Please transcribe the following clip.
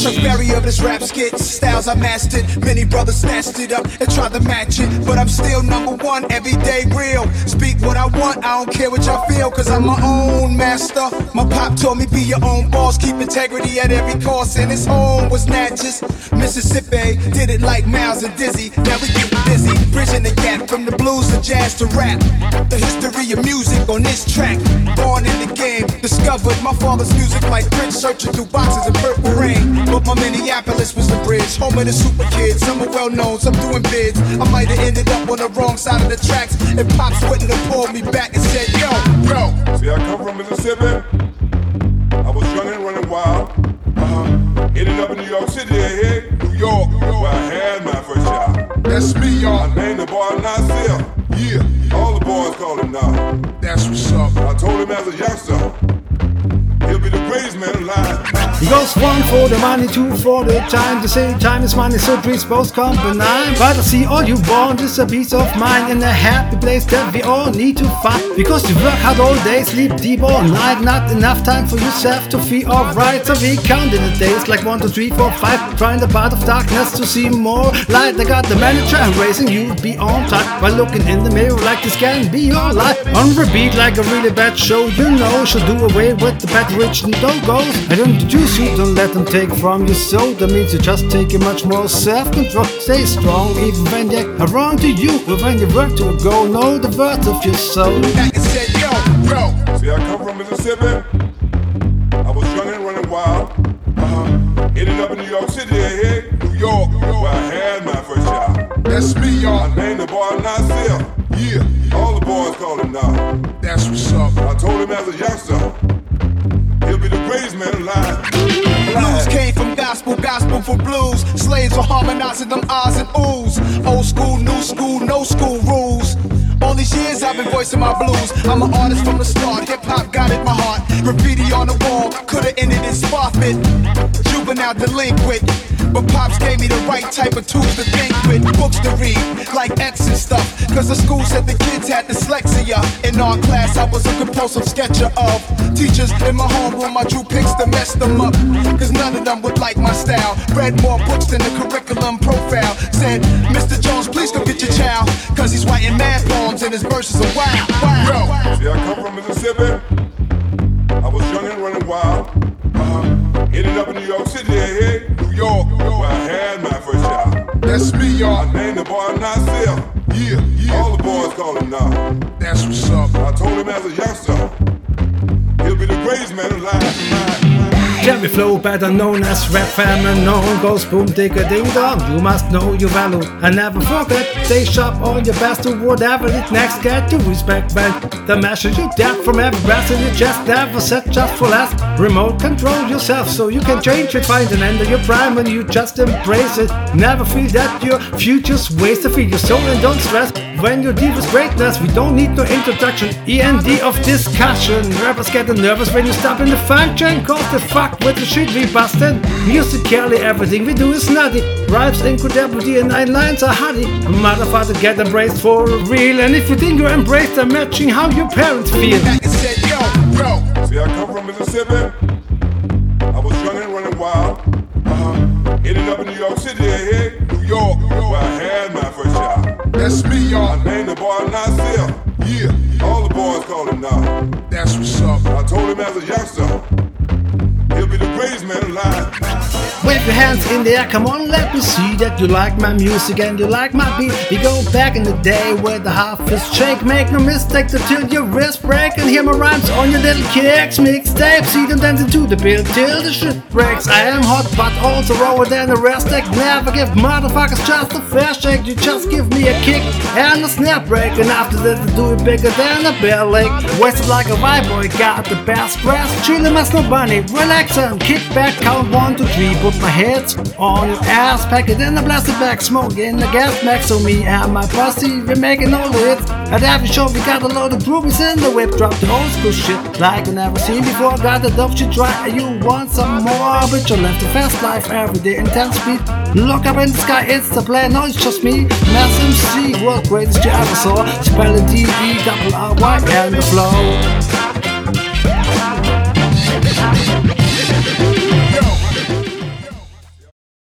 Chuck Berry of this rap skit. Styles I mastered. Many brothers snatched it up and tried to match it. But I'm still number one, everyday real. Speak what I want, I don't care what y'all feel, cause I'm my own master. My pop told me be your own boss, keep integrity at every cost. And his home was Natchez, Mississippi. Did it like Miles and Dizzy. Now we get busy, gap from the blues to jazz to rap. The history of music on this track. Born in the game, discovered my father's music like Prince searching through boxes of purple rain. But my Minneapolis was the bridge, home of the super kids. Some are well known, some doing bids. I might have ended up on the wrong side of the tracks. And Pops wouldn't have pulled me back and said, Yo, yo. See, I come Named Nasir. Yeah, All the boys call him now. that's what's up. I told him as a youngster, he'll be the greatest man alive. Goes one for the money, two for the time. They say time is money, so dreams both combine. But I see all you want is a peace of mind in a happy place that we all need to find. Because you work hard all day, sleep deep all night, not enough time for yourself to feel alright. So we count in the days like one, two, three, four, five, trying the path of darkness to see more light. I got the manager raising you be on time while looking in the mirror like this can be your life. On repeat like a really bad show, you know, should do away with the bad rich and don't goes. I don't introduce you, don't let them take from you. So that means you just take it much more self-control. Stay strong even when they are wrong to you. But when you work to a goal, know the worth of your soul. Back and said, Yo, yo. See, I come from Mississippi. I was young and running wild. Uh-huh. Ended up in New York City, hey, New York, where I had my first child. that's me, y'all. named the boy Nasir. Yeah, All the boys call him now. that's what's up. I told him as a youngster, Blues came from gospel, gospel for blues. Slaves were harmonizing them ahs and oohs. Old school, new school, no school rules. All these years I've been voicing my blues. I'm an artist from the start. Hip hop got in my heart. Graffiti on the wall, could've ended in spot fit. Juvenile delinquent. But Pops gave me the right type of tools to think with. Books to read, like X and stuff. Cause the school said the kids had dyslexia. In art class, I was a compulsive sketcher of teachers in my homeroom. I drew pics to mess them up. Cause none of them would like my style. Read more books than the curriculum profile. Said, Mr. Jones, please come get your child. Cause he's writing mad poems and his verses are wild. Wow. See, I come from Mississippi. I was young and running wild. Uh-huh. Ended up in New York City, hey, New York, where I had my first child. that's me, y'all. named the boy Nasir. Yeah, yeah, All the boys call him now. that's what's up. I told him as a youngster, he'll be the greatest man alive. Jerry Flow, better known as Rap known goes boom digga ding dong. You must know your value and never forget. Stay sharp on your best to whatever it next. Get to respect when the message you get from every breath in your chest. Never set just for last. Remote control yourself so you can change it. Find an end of your prime and you just embrace it. Never feel that your future's wasted. Feel your soul and don't stress. When you deal with greatness, we don't need no introduction. END of discussion. Rappers getting nervous when you stop in the function. Cause the fuck with the shit we bustin'. Musically, everything we do is nutty. Rhymes, incredibility, and nine lines are honey. Motherfucker, get embraced for real. And if you think you're embraced, I'm matching how your parents feel. Said, Yo, yo. See, I come from Mississippi. I was young and running wild. Uh-huh. Ended up in New York City, hey, New York, where I had my first child. that's me, y'all. named the boy Nasir. Yeah, All the boys call him now. that's what's up. I told him as a youngster, Wave your hands in the air, come on, let me see that you like my music and you like my beat. We go back in the day where the half is shake. Make no mistake to your wrist break and hear my rhymes on your little kicks. Mixtape, see them dancing to the beat till the shit breaks. I am hot, but also rawer than the rest. I never give motherfuckers just a fair shake. You just give me a kick and a snap break, and after that, do it bigger than a bear leg. Wasted like a white boy, got the best breath. Chillin' as no bunny, relax and kick back, count one, two, three. Put my heads on your ass, pack it in a plastic bag, smoke in the gas max. So me and my posse, we're making all the hits. At every show, we got a load of groupies in the whip. Drop the old school shit like I never seen before. Got the dope shit try. You want some more? But you left the fast life every day, intense speed. Look up in the sky, it's the plan. No, it's just me. Mass MC, world greatest you ever saw. Spell it D E double R Y and the flow.